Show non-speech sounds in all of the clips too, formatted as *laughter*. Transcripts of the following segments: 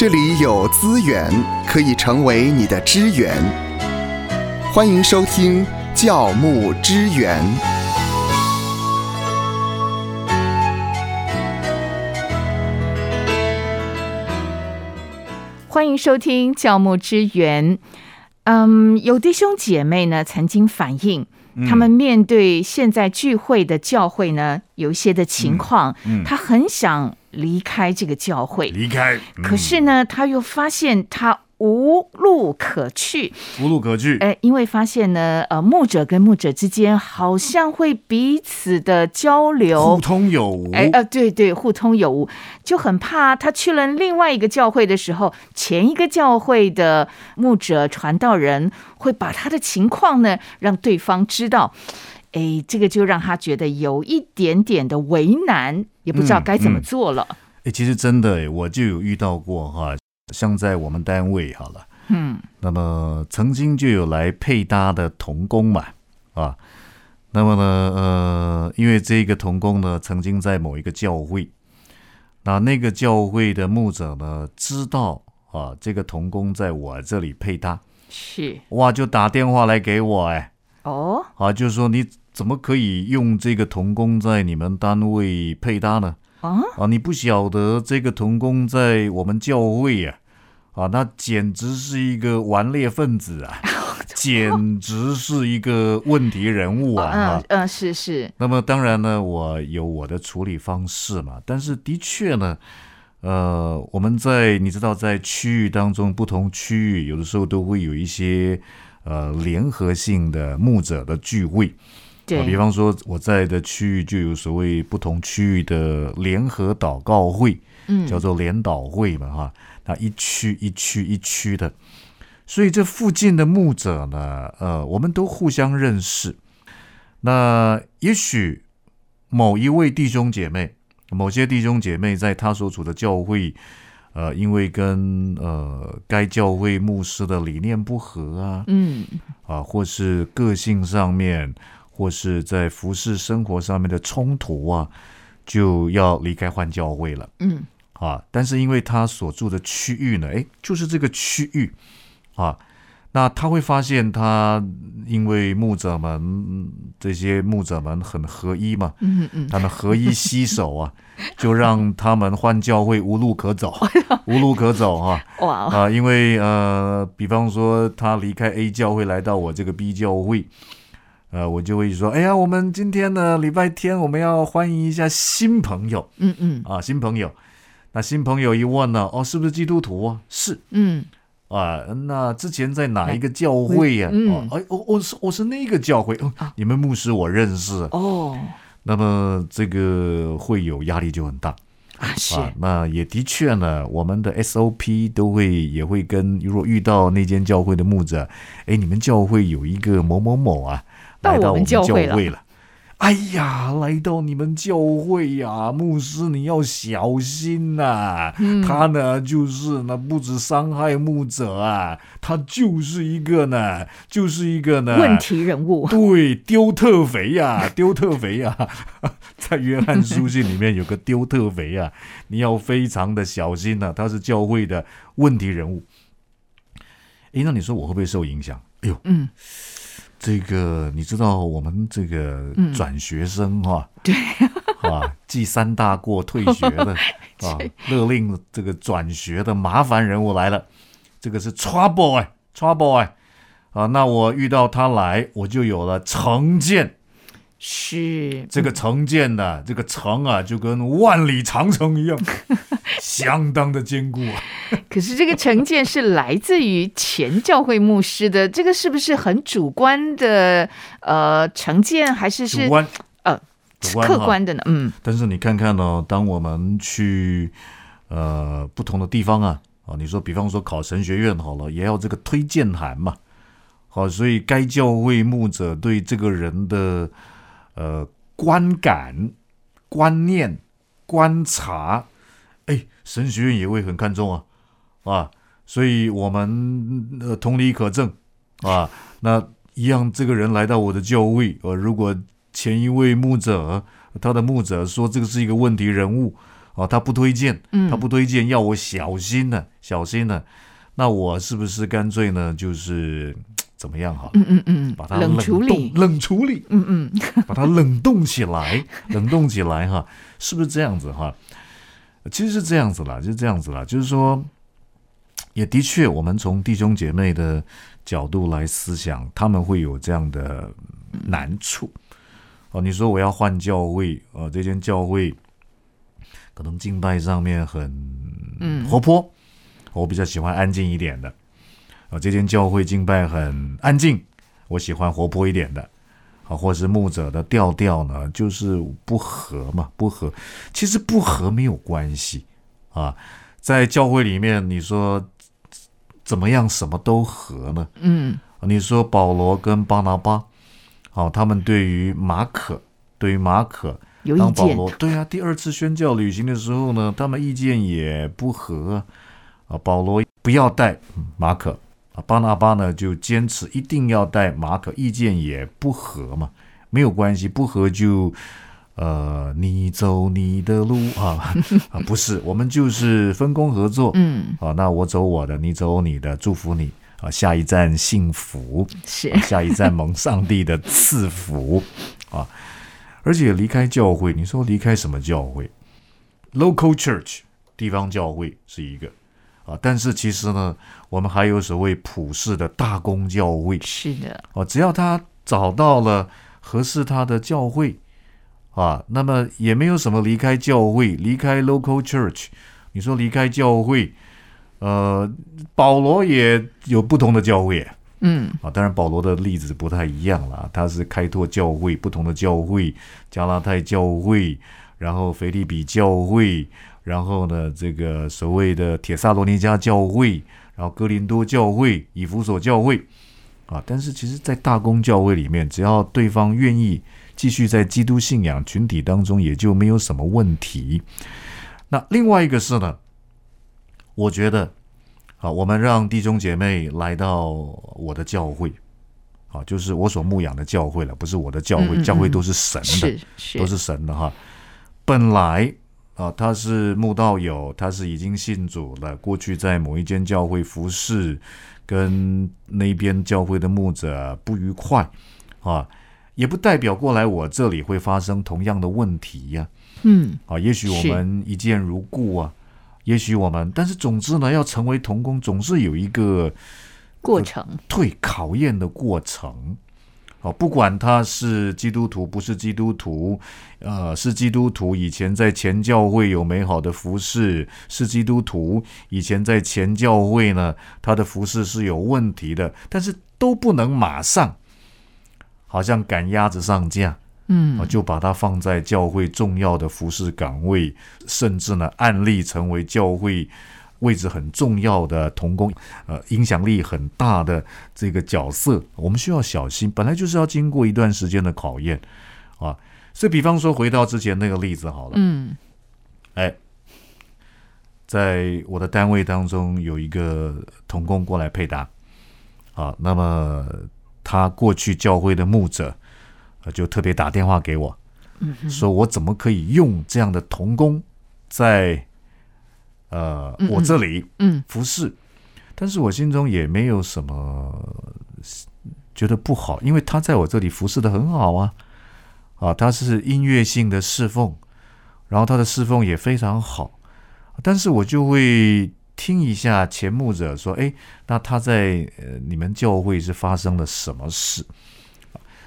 这里有资源可以成为你的支援。欢迎收听教牧支援。欢迎收听教牧支援。嗯，有弟兄姐妹呢曾经反映，他们面对现在聚会的教会呢，有一些的情况，他很想离开这个教会，离开。可是呢，他又发现他。无路可去，无路可去。哎，因为发现呢，呃，牧者跟牧者之间好像会彼此的交流，互通有无。哎，呃，对对，互通有无，就很怕他去了另外一个教会的时候，前一个教会的牧者传道人会把他的情况呢让对方知道。哎，这个就让他觉得有一点点的为难，也不知道该怎么做了。哎，其实真的，我就有遇到过哈。像在我们单位好了，嗯，那么曾经就有来配搭的童工嘛，啊，那么呢，呃，因为这个童工呢，曾经在某一个教会，那那个教会的牧者呢，知道啊，这个童工在我这里配搭，是哇，就打电话来给我，哎，哦，啊，就是说你怎么可以用这个童工在你们单位配搭呢？啊啊，你不晓得这个童工在我们教会呀？啊，那简直是一个顽劣分子啊，*laughs* 简直是一个问题人物啊！嗯嗯，是是。那么当然呢，我有我的处理方式嘛。但是的确呢，呃，我们在你知道，在区域当中，不同区域有的时候都会有一些呃联合性的牧者的聚会。对，比方说我在的区域就有所谓不同区域的联合祷告会，嗯，叫做联祷会嘛，哈。那，一区一区一区的，所以这附近的牧者呢，呃，我们都互相认识。那也许某一位弟兄姐妹，某些弟兄姐妹在他所处的教会，呃，因为跟呃该教会牧师的理念不合啊，嗯，啊，或是个性上面，或是在服侍生活上面的冲突啊，就要离开换教会了，嗯。啊，但是因为他所住的区域呢，哎，就是这个区域，啊，那他会发现他因为牧者们这些牧者们很合一嘛，嗯嗯，他们合一携手啊，就让他们换教会无路可走，无路可走啊，哇啊，因为呃，比方说他离开 A 教会来到我这个 B 教会，呃，我就会说，哎呀，我们今天呢礼拜天我们要欢迎一下新朋友，嗯嗯，啊，新朋友。那新朋友一问呢？哦，是不是基督徒啊？是，嗯，啊，那之前在哪一个教会呀？哦，哎，我我是我是那个教会，哦，你们牧师我认识哦。那么这个会有压力就很大啊。是，那也的确呢，我们的 SOP 都会也会跟如果遇到那间教会的牧者，哎，你们教会有一个某某某啊，来到我们教会了。哎呀，来到你们教会呀，牧师你要小心呐！他呢，就是呢，不止伤害牧者啊，他就是一个呢，就是一个呢问题人物。对，丢特肥呀，*laughs* 丢特肥呀，*laughs* 在约翰书信里面有个丢特肥啊，你要非常的小心呐，他是教会的问题人物。哎，那你说我会不会受影响？哎呦，嗯。这个你知道，我们这个转学生哈，对，*laughs* 啊，记三大过退学的 *laughs* 啊，勒令这个转学的麻烦人物来了，这个是 trouble 哎，trouble 哎，啊，那我遇到他来，我就有了成见。是。这个成见呢这个城啊，就跟万里长城一样，*laughs* 相当的坚固啊。*laughs* 可是这个成见是来自于前教会牧师的，这个是不是很主观的？呃，成见还是是主观呃客观的呢？嗯。但是你看看呢，当我们去呃不同的地方啊，啊，你说比方说考神学院好了，也要这个推荐函嘛。好，所以该教会牧者对这个人的。呃，观感、观念、观察，哎，神学院也会很看重啊，啊，所以我们呃同理可证啊，那一样，这个人来到我的教会，呃，如果前一位牧者他的牧者说这个是一个问题人物，啊，他不推荐，嗯他不推荐，要我小心呢，小心呢。那我是不是干脆呢，就是怎么样哈？嗯嗯嗯把它冷处理，冷处理，嗯嗯 *laughs* 把它冷冻起来，冷冻起来哈，是不是这样子哈？其实是这样子啦，就是这样子啦，就是说，也的确，我们从弟兄姐妹的角度来思想，他们会有这样的难处。哦，你说我要换教会，呃，这间教会可能敬拜上面很嗯活泼，我比较喜欢安静一点的。啊，这间教会敬拜很安静，我喜欢活泼一点的。啊，或是牧者的调调呢，就是不合嘛，不合。其实不合没有关系啊，在教会里面，你说怎么样，什么都合呢？嗯你说保罗跟巴拿巴，好、他们对于马可，对于马可，有意见，当保罗对啊，第二次宣教旅行的时候呢，他们意见也不合啊。啊保罗不要带嗯马可啊，巴拿巴呢就坚持一定要带马可，意见也不合嘛，没有关系，不合就呃你走你的路 *laughs* 啊啊，不是，我们就是分工合作，嗯。啊，那我走我的，你走你的，祝福你。啊，下一站幸福。是。啊下一站蒙上帝的赐福。啊！而且离开教会，你说离开什么教会？Local church 地方教会是一个。啊，但是其实呢，我们还有所谓普世的大公教会。是的，哦，只要他找到了合适他的教会啊，那么也没有什么离开教会，离开 local church。你说离开教会，呃，保罗也有不同的教会。嗯。啊，当然保罗的例子不太一样啦，他是开拓教会，不同的教会，加拉太教会，然后腓利比教会，然后呢，这个所谓的铁萨罗尼加教会，然后哥林多教会、以弗所教会。啊，但是其实，在大公教会里面，只要对方愿意继续在基督信仰群体当中，也就没有什么问题。那另外一个是呢，我觉得啊，我们让弟兄姐妹来到我的教会，啊，就是我所牧养的教会了，不是我的教会，嗯嗯嗯教会都是神的，是是都是神的哈。本来啊，他是慕道友，他是已经信主了，过去在某一间教会服侍，跟那边教会的牧者不愉快啊，也不代表过来我这里会发生同样的问题呀、嗯啊。也许我们一见如故啊，也许我们，但是总之呢，要成为童工，总是有一个过程，对考验的过程。哦，不管他是基督徒不是基督徒，呃，是基督徒以前在前教会有美好的服饰，是基督徒以前在前教会呢，他的服饰是有问题的，但是都不能马上，好像赶鸭子上架，嗯。啊，就把它放在教会重要的服饰岗位，甚至呢，案例成为教会位置很重要的童工，呃，影响力很大的这个角色，我们需要小心。本来就是要经过一段时间的考验啊，所以比方说回到之前那个例子好了，嗯。哎，在我的单位当中有一个童工过来配搭，啊，那么他过去教会的牧者，呃，就特别打电话给我，说我怎么可以用这样的童工在呃我这里嗯。服侍，但是我心中也没有什么觉得不好，因为他在我这里服侍的很好啊，啊，他是音乐性的侍奉，然后他的侍奉也非常好，但是我就会听一下前牧者说，哎，那他在呃你们教会是发生了什么事？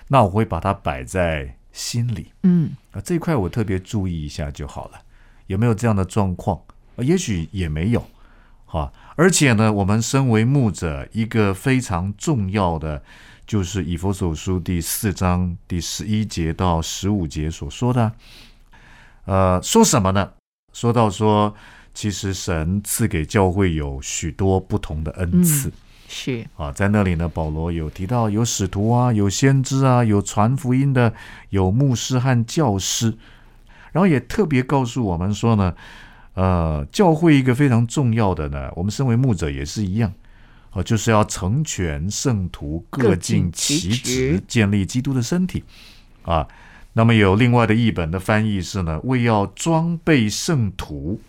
那我会把它摆在心里嗯啊，这一块我特别注意一下就好了，有没有这样的状况？啊也许也没有，哈、而且呢，我们身为牧者，一个非常重要的就是以佛所书第四章第十一节到十五节所说的，呃，说什么呢？说到说，其实神赐给教会有许多不同的恩赐。是啊，在那里呢，保罗有提到有使徒啊，有先知啊，有传福音的，有牧师和教师，然后也特别告诉我们说呢，呃，教会一个非常重要的呢，我们身为牧者也是一样，啊，就是要成全圣徒，各各尽尽其职，建立基督的身体啊。那么有另外的译本的翻译是呢，为要装备圣徒，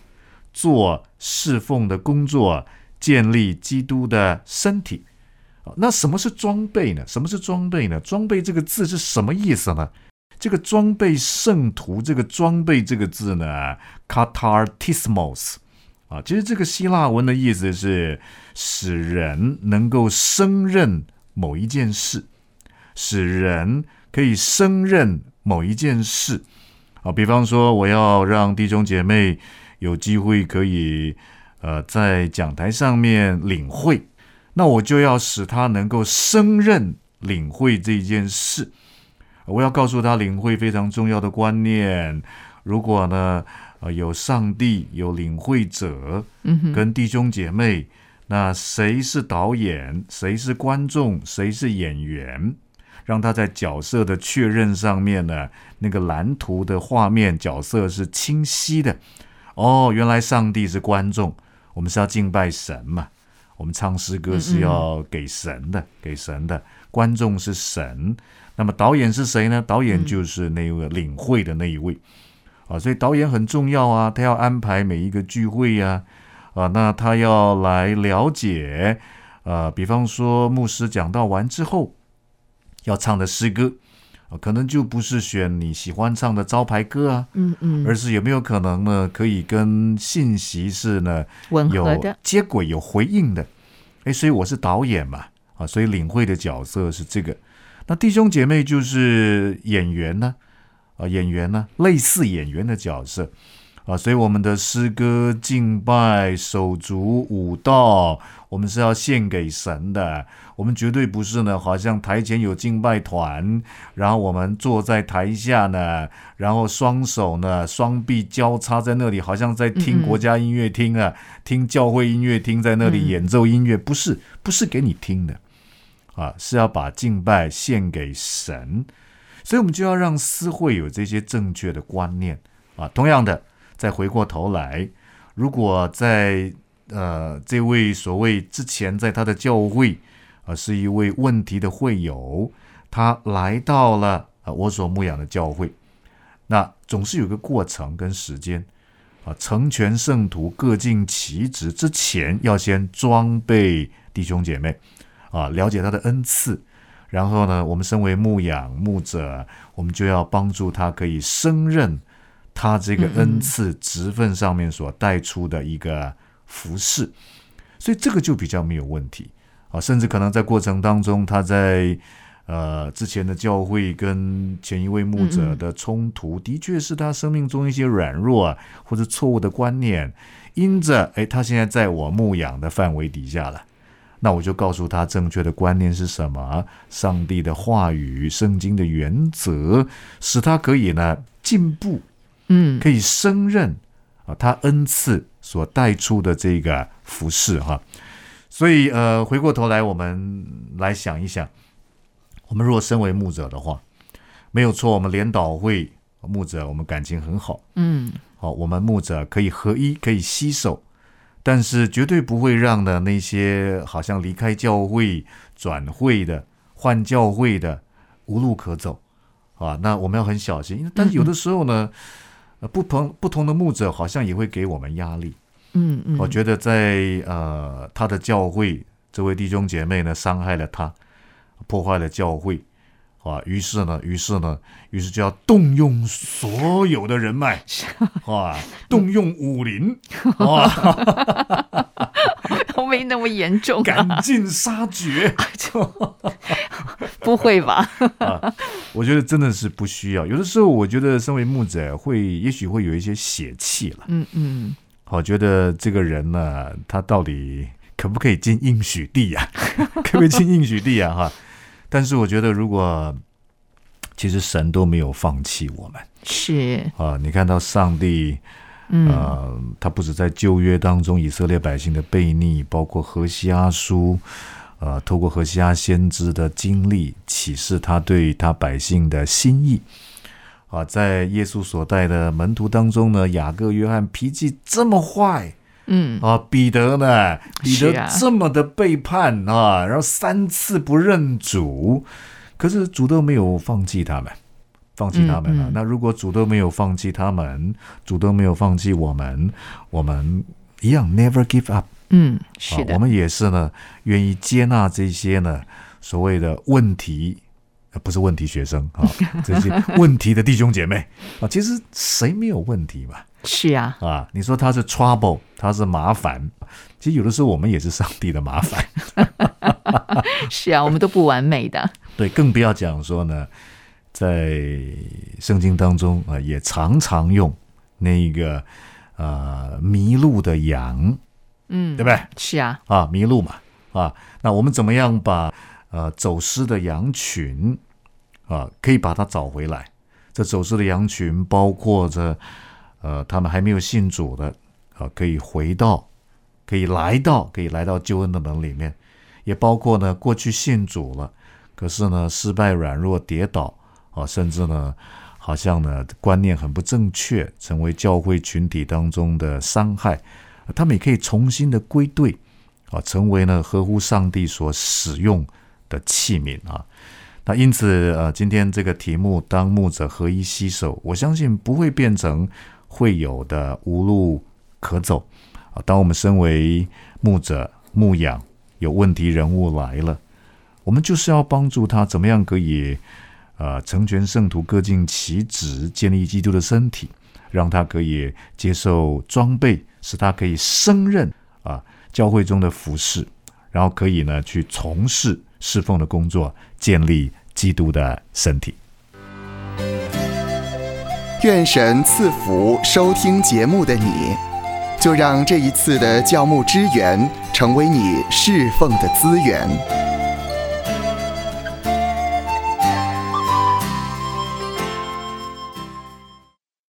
做侍奉的工作，建立基督的身体。那什么是装备呢？什么是装备呢？装备这个字是什么意思呢？这个装备圣徒，这个装备这个字呢，katartismos 啊，其实这个希腊文的意思是使人能够胜任某一件事，使人可以胜任某一件事啊。比方说，我要让弟兄姐妹有机会可以呃在讲台上面领会。那我就要使他能够胜任领会这件事，我要告诉他领会非常重要的观念。如果呢，呃，有上帝有领会者，嗯，跟弟兄姐妹，那谁是导演，谁是观众，谁是演员，让他在角色的确认上面呢，那个蓝图的画面角色是清晰的。哦，原来上帝是观众，我们是要敬拜神嘛。我们唱诗歌是要给神的，给神的观众是神。那么导演是谁呢？导演就是那位领会的那一位啊，所以导演很重要啊，他要安排每一个聚会呀，啊，那他要来了解，呃，比方说牧师讲到完之后要唱的诗歌。可能就不是选你喜欢唱的招牌歌啊，嗯嗯，而是有没有可能呢？可以跟信息是呢吻合的、接轨、有回应的。哎，所以我是导演嘛，啊，所以领会的角色是这个。那弟兄姐妹就是演员呢，啊，演员呢，类似演员的角色。啊，所以我们的诗歌、敬拜、手足、舞蹈，我们是要献给神的。我们绝对不是呢，好像台前有敬拜团，然后我们坐在台下呢，然后双手呢，双臂交叉在那里，好像在听国家音乐厅啊，听教会音乐厅在那里演奏音乐，不是，不是给你听的，啊，是要把敬拜献给神。所以，我们就要让思会有这些正确的观念啊。同样的。再回过头来，如果在呃这位所谓之前在他的教会啊是一位问题的会友，他来到了啊我所牧养的教会，那总是有个过程跟时间啊，成全圣徒各尽其职之前，要先装备弟兄姐妹啊，了解他的恩赐，然后呢，我们身为牧养牧者，我们就要帮助他可以升任。他这个恩赐职分上面所带出的一个服饰，所以这个就比较没有问题啊，甚至可能在过程当中，他在呃之前的教会跟前一位牧者的冲突，的确是他生命中一些软弱啊或者错误的观念，因着哎他现在在我牧养的范围底下了，那我就告诉他正确的观念是什么，上帝的话语、圣经的原则，使他可以呢进步。嗯，可以升任啊，他恩赐所带出的这个服饰哈，所以呃，回过头来我们来想一想，我们如果身为牧者的话，没有错，我们联导会牧者我们感情很好，嗯，好，我们牧者可以合一，可以携手，但是绝对不会让的那些好像离开教会转会的、换教会的无路可走。啊，那我们要很小心，但是有的时候呢。不同不同的牧者好像也会给我们压力，嗯嗯，我觉得在呃他的教会，这位弟兄姐妹呢伤害了他，破坏了教会，啊，于是呢，于是呢，于是就要动用所有的人脉，啊，动用武林，*laughs* 啊。都没那么严重，赶尽杀绝，*laughs* 不会吧？*laughs* 啊，我觉得真的是不需要。有的时候，我觉得身为牧者会，也许会有一些血气了。嗯嗯，我觉得这个人呢，他到底可不可以进应许地呀？*laughs* 可不可以进应许地呀？哈！但是我觉得，如果其实神都没有放弃我们，是啊，你看到上帝。呃，他不止在旧约当中以色列百姓的悖逆，包括何西阿书，呃，透过何西阿先知的经历启示他对他百姓的心意。啊，在耶稣所带的门徒当中呢，雅各、约翰脾气这么坏，嗯，啊，彼得呢，彼得这么的背叛啊，然后三次不认主，可是主都没有放弃他们。放弃他们了。嗯嗯那如果主都没有放弃他们，主都没有放弃我们，我们一样 never give up。嗯，啊是的，我们也是呢，愿意接纳这些呢所谓的问题，呃不是问题学生啊，这些 *laughs* 问题的弟兄姐妹啊，其实谁没有问题嘛？是啊，啊，你说他是 trouble，他是麻烦，其实有的时候我们也是上帝的麻烦。*laughs* 是啊，我们都不完美的。对，更不要讲说呢，在圣经当中啊、也常常用那个呃迷路的羊，嗯，对不对？是啊，啊，迷路嘛，啊，那我们怎么样把呃走失的羊群啊，可以把它找回来？这走失的羊群包括着呃他们还没有信主的啊，可以回到，可以来到，可以来到救恩的门里面，也包括呢过去信主了，可是呢失败、软弱、跌倒啊，甚至呢好像呢观念很不正确，成为教会群体当中的伤害。他们也可以重新的归队啊，成为呢合乎上帝所使用的器皿啊。那因此，呃，今天这个题目“当牧者合一携手”，我相信不会变成会有的无路可走啊。当我们身为牧者牧养，有问题人物来了，我们就是要帮助他怎么样可以呃成全圣徒，各尽其职，建立基督的身体，让他可以接受装备，使他可以胜任啊教会中的服饰，然后可以呢去从事侍奉的工作，建立基督的身体。愿神赐福收听节目的你，就让这一次的教牧支援成为你侍奉的资源。